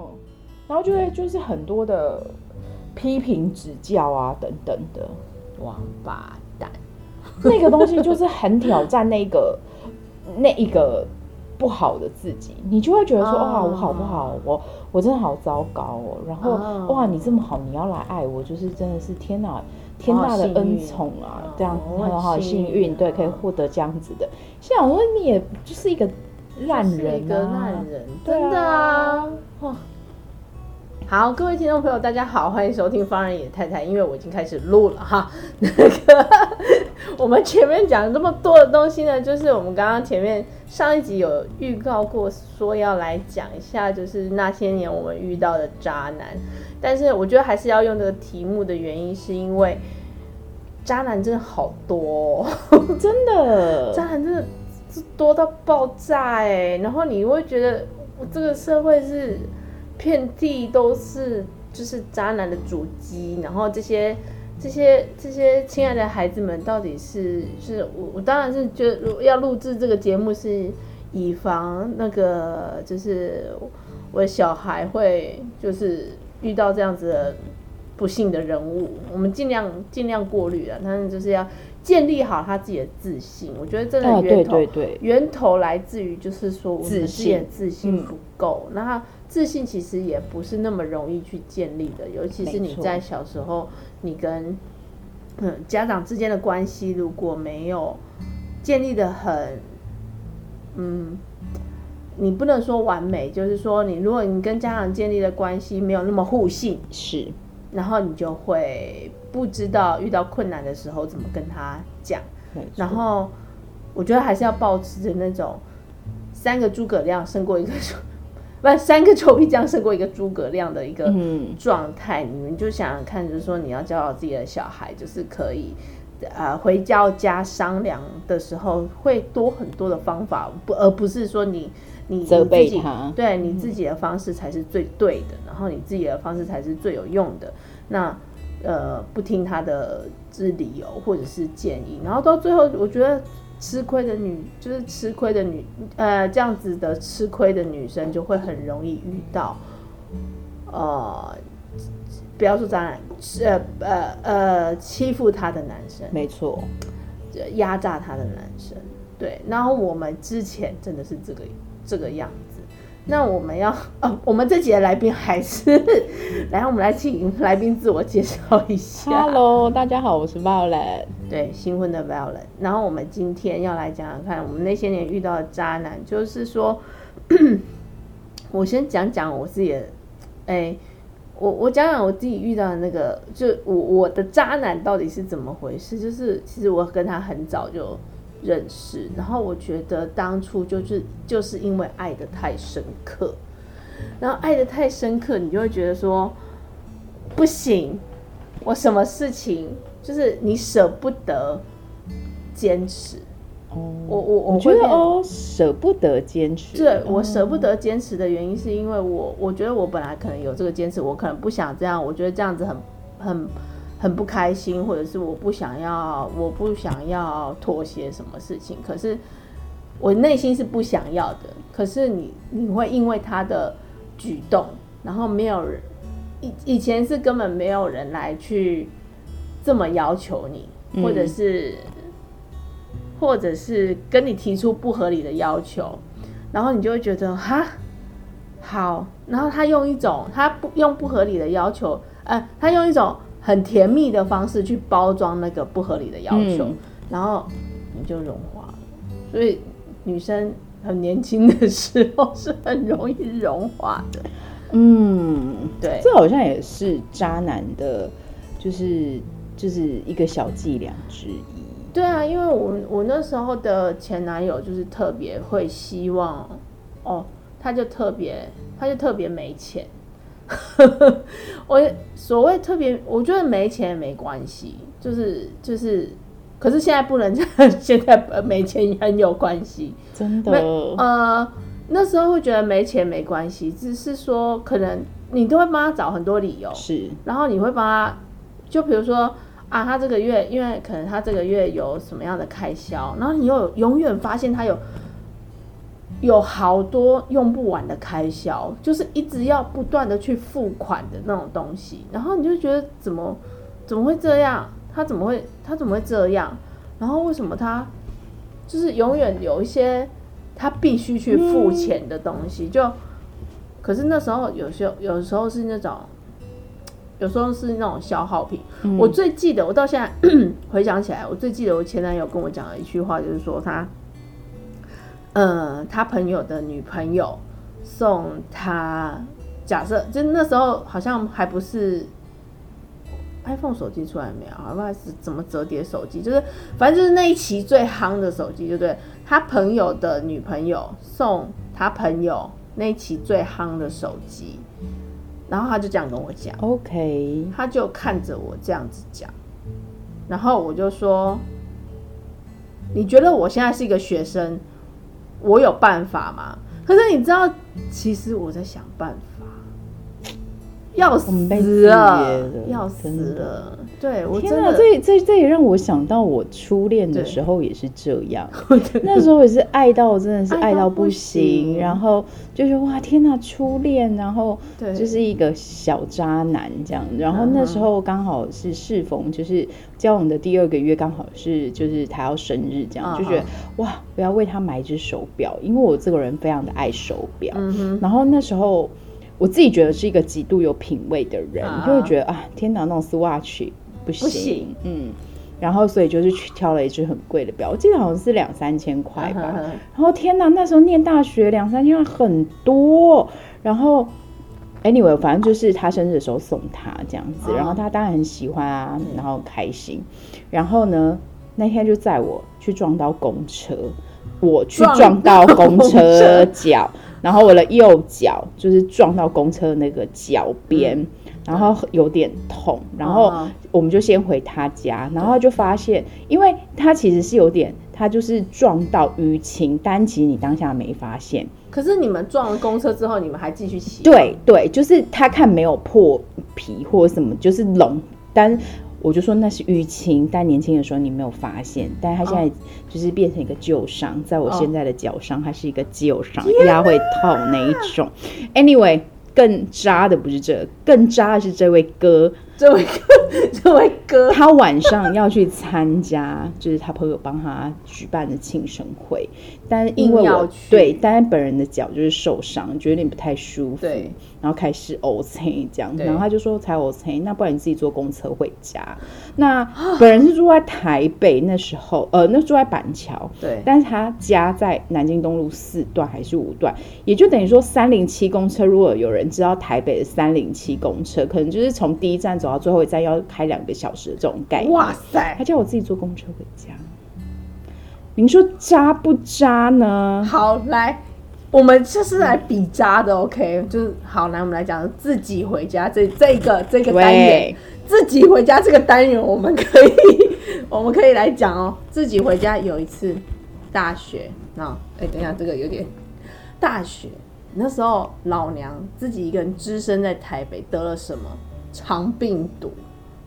嗯，然后就会就是很多的批评指教啊等等的，王八蛋，那个东西就是很挑战那个那一个不好的自己，你就会觉得说哇，我好不好？我我真的好糟糕哦。然后哇，你这么好，你要来爱我，就是真的是天哪，天大的恩宠啊，这样很好幸运，对，可以获得这样子的。现在我说你也就是一个。烂人，个烂人，真的啊！哇，好，各位听众朋友，大家好，欢迎收听方人野太太。因为我已经开始录了哈，那个我们前面讲了这么多的东西呢，就是我们刚刚前面上一集有预告过，说要来讲一下，就是那些年我们遇到的渣男。但是我觉得还是要用这个题目的原因，是因为渣男真的好多，哦 真的，渣男真的。多到爆炸哎、然后你会觉得我这个社会是遍地都是就是渣男的足迹，然后这些这些这些亲爱的孩子们到底是是我我当然是觉得要录制这个节目是以防那个就是我的小孩会就是遇到这样子的不幸的人物，我们尽量尽量过滤了，但是就是要。建立好他自己的自信，我觉得这个源头、哦、对对。对，源头来自于就是说我们自己的自信不够，那他自信其实也不是那么容易去建立的，尤其是你在小时候，你跟嗯家长之间的关系如果没有建立的很，嗯，你不能说完美，就是说你如果你跟家长建立的关系没有那么互信，是，然后你就会。不知道遇到困难的时候怎么跟他讲，然后我觉得还是要保持着那种三个诸葛亮胜过一个，不，三个臭皮匠胜过一个诸葛亮的一个状态。你们就想想看，就是说你要教导自己的小孩，就是可以呃回教家商量的时候会多很多的方法，不而不是说你你责备他，对你自己的方式才是最对的，然后你自己的方式才是最有用的。那。呃，不听他的这理由或者是建议，然后到最后，我觉得吃亏的女就是吃亏的女，呃，这样子的吃亏的女生就会很容易遇到，呃，不要说渣男，呃呃呃，欺负她的男生，没错，压榨她的男生，对，然后我们之前真的是这个这个样子。那我们要 哦，我们这集的来宾还是 来，我们来请来宾自我介绍一下。Hello，大家好，我是 Violet，对，新婚的 Violet。然后我们今天要来讲讲看，我们那些年遇到的渣男，就是说，我先讲讲我自己的，哎、欸，我我讲讲我自己遇到的那个，就我我的渣男到底是怎么回事？就是其实我跟他很早就。认识，然后我觉得当初就是就是因为爱的太深刻，然后爱的太深刻，你就会觉得说不行，我什么事情就是你舍不得坚持。哦，我我我觉得哦，舍不得坚持。对，我舍不得坚持的原因是因为我我觉得我本来可能有这个坚持，我可能不想这样，我觉得这样子很很。很不开心，或者是我不想要，我不想要妥协什么事情。可是我内心是不想要的。可是你你会因为他的举动，然后没有人以以前是根本没有人来去这么要求你，或者是、嗯、或者是跟你提出不合理的要求，然后你就会觉得哈好，然后他用一种他不用不合理的要求，呃，他用一种。很甜蜜的方式去包装那个不合理的要求，嗯、然后你就融化了。所以女生很年轻的时候是很容易融化的。嗯，对，这好像也是渣男的，就是就是一个小伎俩之一。对啊，因为我我那时候的前男友就是特别会希望，哦，他就特别他就特别没钱。我所谓特别，我觉得没钱没关系，就是就是，可是现在不能这样，现在没钱很有关系，真的。呃，那时候会觉得没钱没关系，只是说可能你都会帮他找很多理由，是，然后你会帮他，就比如说啊，他这个月因为可能他这个月有什么样的开销，然后你又永远发现他有。有好多用不完的开销，就是一直要不断的去付款的那种东西，然后你就觉得怎么怎么会这样？他怎么会他怎么会这样？然后为什么他就是永远有一些他必须去付钱的东西？嗯、就可是那时候有时候有时候是那种，有时候是那种消耗品。嗯、我最记得，我到现在 回想起来，我最记得我前男友跟我讲的一句话，就是说他。嗯，他朋友的女朋友送他，假设就那时候好像还不是 iPhone 手机出来没有，好像是怎么折叠手机，就是反正就是那一期最夯的手机，对不对？他朋友的女朋友送他朋友那一期最夯的手机，然后他就这样跟我讲，OK，他就看着我这样子讲，然后我就说，你觉得我现在是一个学生？我有办法吗？可是你知道，其实我在想办法，要死了，要死了。对，我真的，这这这也让我想到我初恋的时候也是这样，那时候也是爱到真的是爱到不行，然后就是哇天哪，初恋，然后就是一个小渣男这样，然后那时候刚好是适逢就是交往的第二个月，刚好是就是他要生日这样，就觉得哇我要为他买一只手表，因为我这个人非常的爱手表，然后那时候我自己觉得是一个极度有品味的人，就会觉得啊天哪，那种 Swatch。不行，不行，嗯，然后所以就是去挑了一只很贵的表，我记得好像是两三千块吧。然后天哪，那时候念大学两三千块很多。然后，anyway，反正就是他生日的时候送他这样子，然后他当然很喜欢啊，然后开心。然后呢，那天就载我去撞到公车，我去撞到公车脚，然后我的右脚就是撞到公车那个脚边。然后有点痛，然后我们就先回他家，然后就发现，因为他其实是有点，他就是撞到淤青，但其实你当下没发现。可是你们撞了公车之后，你们还继续骑？对对，就是他看没有破皮或什么，就是脓，但我就说那是淤青，但年轻的时候你没有发现，但他现在就是变成一个旧伤，在我现在的脚上，它是一个旧伤，压会痛那一种。Anyway。更渣的不是这，更渣的是这位哥，这位哥，这位哥，他晚上要去参加，就是他朋友帮他举办的庆生会，但是因为我对，但是本人的脚就是受伤，觉得有点不太舒服，对，然后开始呕青这样，然后他就说才呕青，那不然你自己坐公车回家。那本人是住在台北，那时候呃，那住在板桥，对，但是他家在南京东路四段还是五段，也就等于说三零七公车，如果有人知道台北的三零七公车，可能就是从第一站走到最后一站要开两个小时的这种概念。哇塞！他叫我自己坐公车回家。您说渣不渣呢？好，来，我们就是来比渣的，OK？就是好，来，我们来讲自己回家这这个这个单元，自己回家这个单元，我们可以 我们可以来讲哦。自己回家有一次大学啊，哎，等一下，这个有点大学。那时候老娘自己一个人只身在台北，得了什么肠病毒？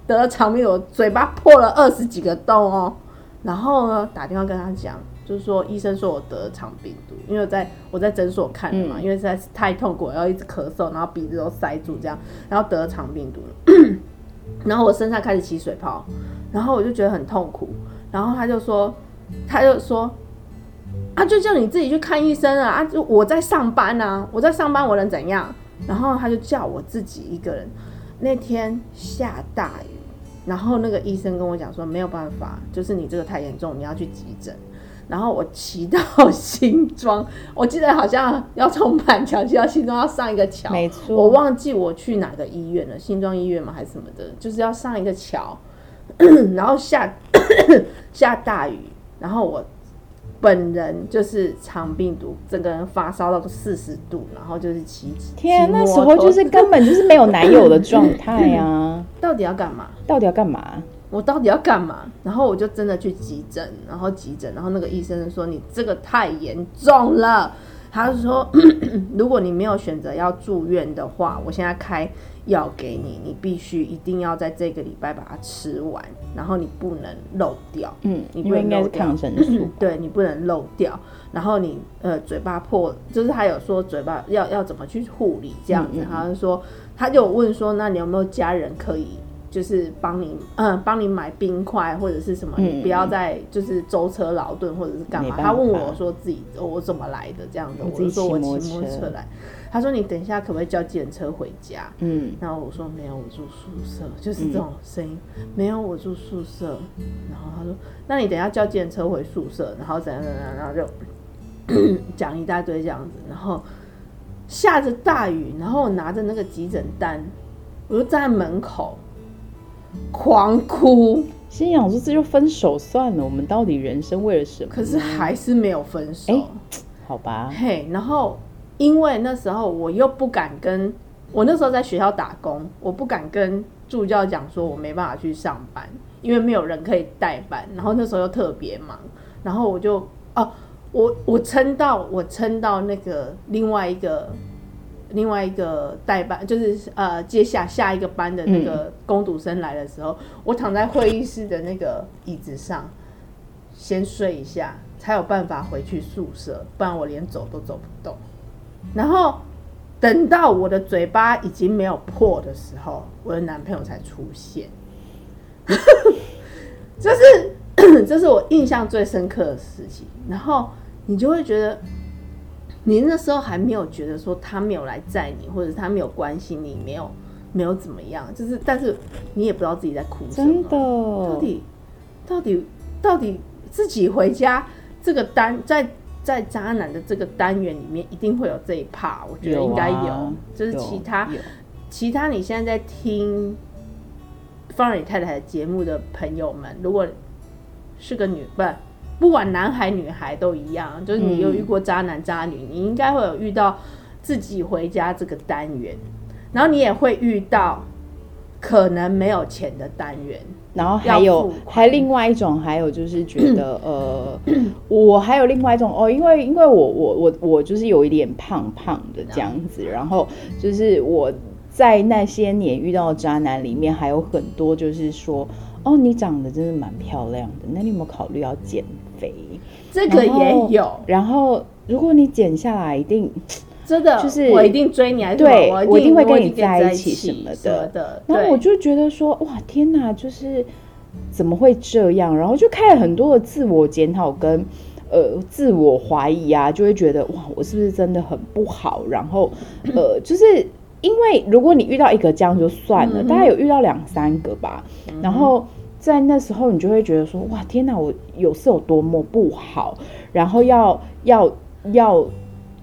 得了肠病毒，嘴巴破了二十几个洞哦。然后呢，打电话跟他讲，就是说医生说我得了肠病毒，因为在我在诊所看的嘛，嗯、因为实在是太痛苦，然后一直咳嗽，然后鼻子都塞住这样，然后得了肠病毒。然后我身上开始起水泡，然后我就觉得很痛苦。然后他就说，他就说。啊，就叫你自己去看医生啊！啊，就我在上班啊，我在上班，我能怎样？然后他就叫我自己一个人。那天下大雨，然后那个医生跟我讲说没有办法，就是你这个太严重，你要去急诊。然后我骑到新庄，我记得好像要从板桥骑到新庄要上一个桥，没错，我忘记我去哪个医院了，新庄医院吗还是什么的？就是要上一个桥，然后下 下大雨，然后我本人就是肠病毒，整个人发烧到个四十度，然后就是骑天，那时候就是根本就是没有男友的状态啊！到底要干嘛？到底要干嘛？我到底要干嘛？然后我就真的去急诊，然后急诊，然后那个医生说，你这个太严重了。他是说，如果你没有选择要住院的话，我现在开药给你，你必须一定要在这个礼拜把它吃完，然后你不能漏掉。嗯，你不能漏掉。抗生素，对，你不能漏掉。然后你呃嘴巴破，就是他有说嘴巴要要怎么去护理这样子。嗯嗯，他就说，他就问说，那你有没有家人可以？就是帮你，嗯，帮你买冰块或者是什么，你不要再就是舟车劳顿或者是干嘛。他问我说自己我怎么来的这样子，我就说我骑摩托车来。他说你等一下可不可以叫计程车回家？嗯，然后我说没有，我住宿舍，就是这种声音，没有我住宿舍。然后他说，那你等一下叫计程车回宿舍，然后怎样怎样，然后就 讲一大堆这样子。然后下着大雨，然后我拿着那个急诊单，我就站在门口。狂哭，心想说，这就分手算了，我们到底人生为了什么？可是还是没有分手，欸、好吧？嘿，然后因为那时候我又不敢跟，我那时候在学校打工，我不敢跟助教讲说我没办法去上班，因为没有人可以代班，然后那时候又特别忙，然后我就哦，我我撑到我撑到那个另外一个。另外一个代班就是呃，接下下一个班的那个攻读生来的时候，嗯、我躺在会议室的那个椅子上，先睡一下，才有办法回去宿舍，不然我连走都走不动。然后等到我的嘴巴已经没有破的时候，我的男朋友才出现。这是 这是我印象最深刻的事情。然后你就会觉得。你那时候还没有觉得说他没有来载你，或者他没有关心你，没有没有怎么样，就是但是你也不知道自己在哭什么。到底到底到底自己回家这个单在在渣男的这个单元里面一定会有这一 part，我觉得应该有，有啊、就是其他其他你现在在听放任你太太的节目的朋友们，如果是个女不。不管男孩女孩都一样，就是你有遇过渣男渣女，嗯、你应该会有遇到自己回家这个单元，然后你也会遇到可能没有钱的单元，然后还有还另外一种，还有就是觉得呃，我还有另外一种哦，因为因为我我我我就是有一点胖胖的这样子，然后就是我在那些年遇到的渣男里面还有很多，就是说哦，你长得真的蛮漂亮的，那你有没有考虑要减？这个也有，然后如果你减下来，一定真的就是我一定追你，还是对我一定会跟你在一起什么的。的然后我就觉得说，哇，天哪，就是怎么会这样？然后就开了很多的自我检讨跟呃自我怀疑啊，就会觉得哇，我是不是真的很不好？然后 呃，就是因为如果你遇到一个这样就算了，大概有遇到两三个吧，然后。在那时候，你就会觉得说：“哇，天哪！我有是有多么不好，然后要要要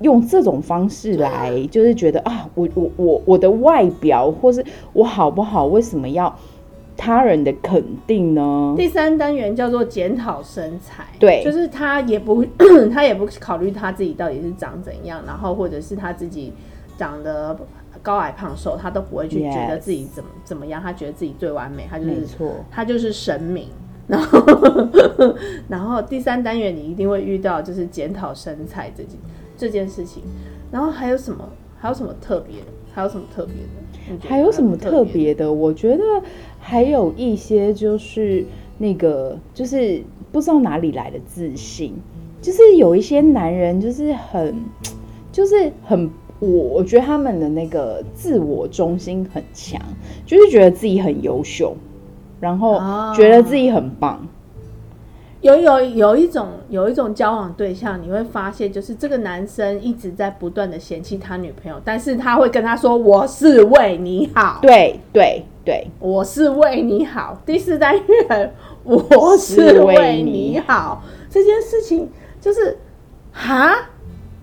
用这种方式来，就是觉得啊，我我我我的外表或是我好不好，为什么要他人的肯定呢？”第三单元叫做检讨身材，对，就是他也不 他也不考虑他自己到底是长怎样，然后或者是他自己长得。高矮胖瘦，他都不会去觉得自己怎么怎么样，他觉得自己最完美，他就是错他就是神明。然后，然后第三单元你一定会遇到，就是检讨身材这件这件事情。然后还有什么？还有什么特别？还有什么特别的？还有什么特别的？我觉得还有一些就是那个，就是不知道哪里来的自信，就是有一些男人就是很，就是很。我我觉得他们的那个自我中心很强，就是觉得自己很优秀，然后觉得自己很棒。有有有一种有一种交往对象，你会发现，就是这个男生一直在不断的嫌弃他女朋友，但是他会跟他说：“我是为你好。”对对对，我是为你好。第四单元，我是为你好。这件事情就是哈。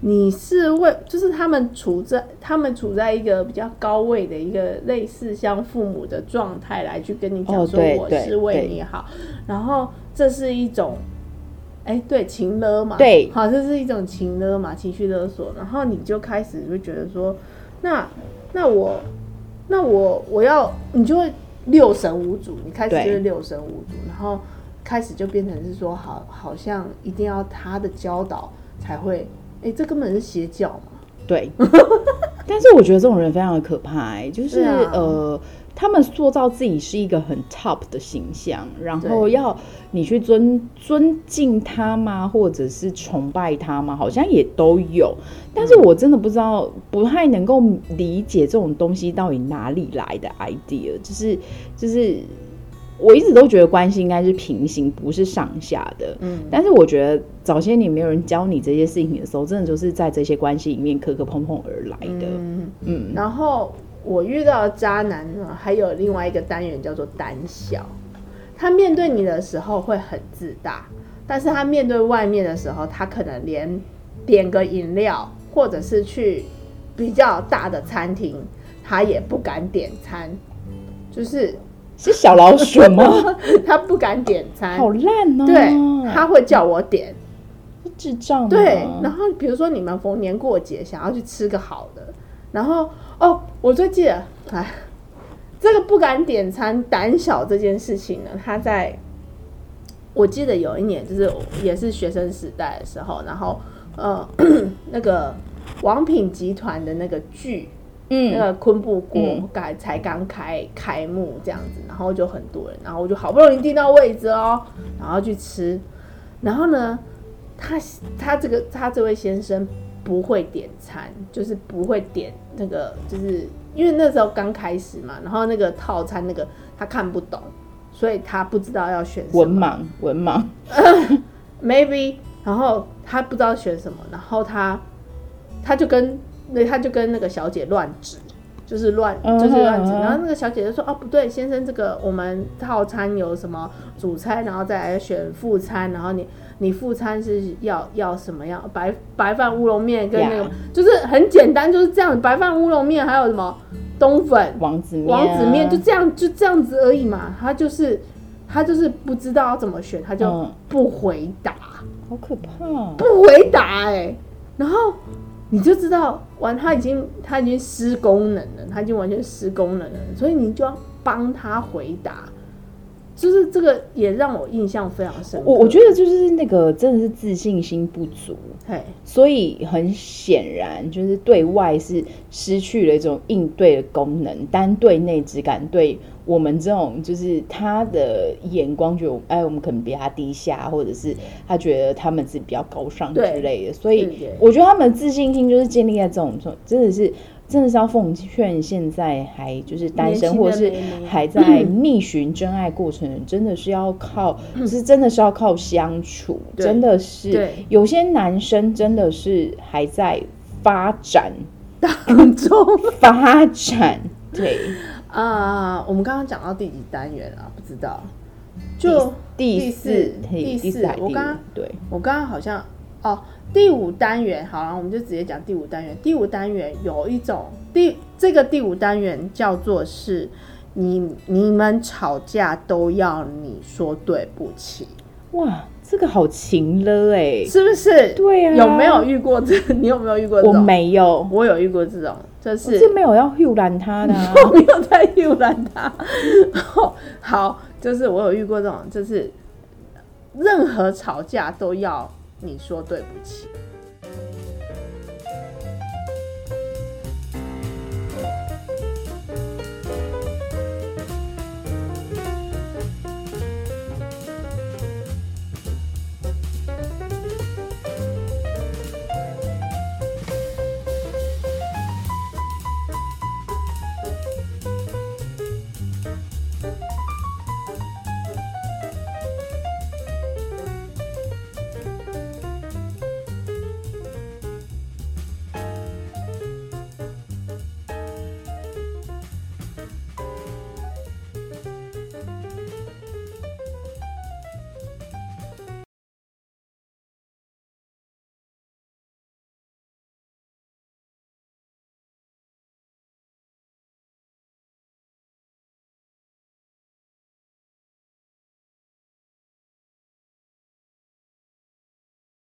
你是为，就是他们处在他们处在一个比较高位的一个类似像父母的状态来去跟你讲说，我是为你好，然后这是一种，哎、欸，对，情勒嘛，对，好，这是一种情勒嘛，情绪勒索，然后你就开始就觉得说，那那我那我我要，你就会六神无主，你开始就是六神无主，然后开始就变成是说，好，好像一定要他的教导才会，哎、欸，这根本是邪教嘛，对，但是我觉得这种人非常的可怕、欸，就是、啊、呃。他们塑造自己是一个很 top 的形象，然后要你去尊尊敬他吗？或者是崇拜他吗？好像也都有，但是我真的不知道，不太能够理解这种东西到底哪里来的 idea。就是就是，我一直都觉得关系应该是平行，不是上下的。嗯，但是我觉得早些年没有人教你这些事情的时候，真的就是在这些关系里面磕磕碰碰而来的。嗯，嗯，然后。我遇到渣男呢，还有另外一个单元叫做胆小。他面对你的时候会很自大，但是他面对外面的时候，他可能连点个饮料，或者是去比较大的餐厅，他也不敢点餐。就是是小老鼠吗？他不敢点餐，好烂哦。对，他会叫我点，智障。对，然后比如说你们逢年过节想要去吃个好的，然后。哦，我最记得，哎，这个不敢点餐、胆小这件事情呢，他在，我记得有一年就是也是学生时代的时候，然后呃，那个王品集团的那个剧，嗯，那个昆布锅刚才刚开开幕这样子，然后就很多人，然后我就好不容易订到位置哦，然后去吃，然后呢，他他这个他这位先生。不会点餐，就是不会点那个，就是因为那时候刚开始嘛，然后那个套餐那个他看不懂，所以他不知道要选什么。文盲，文盲，maybe，然后他不知道选什么，然后他他就跟那他就跟那个小姐乱指。就是乱，就是乱指。然后那个小姐就说：“哦，不对，先生，这个我们套餐有什么主餐，然后再来选副餐。然后你你副餐是要要什么样？白白饭乌龙面跟那个.就是很简单，就是这样。白饭乌龙面还有什么冬粉、王子面、王子面，就这样就这样子而已嘛。他就是他就是不知道要怎么选，他就不回答，嗯、好可怕，不回答哎、欸，然后。”你就知道，完他已经他已经失功能了，他已经完全失功能了，所以你就要帮他回答。就是这个也让我印象非常深刻。我我觉得就是那个真的是自信心不足，嘿，所以很显然就是对外是失去了一种应对的功能，单对内只敢对我们这种就是他的眼光觉得哎，我们可能比他低下，或者是他觉得他们自己比较高尚之类的，所以我觉得他们的自信心就是建立在这种真的是。真的是要奉劝现在还就是单身或者是还在 觅寻真爱过程，嗯、真的是要靠，就是真的是要靠相处，真的是有些男生真的是还在发展当中发展。对啊，uh, 我们刚刚讲到第几单元啊？不知道，就第四第四，第四我刚刚对我刚刚好像哦。第五单元，好了，我们就直接讲第五单元。第五单元有一种第这个第五单元叫做是你你们吵架都要你说对不起。哇，这个好情了哎，是不是？对呀、啊，有没有遇过这？你有没有遇过？我没有，我有遇过这种，就是是没有要护拦他的、啊，我 没有在护拦他。好，就是我有遇过这种，就是任何吵架都要。你说对不起。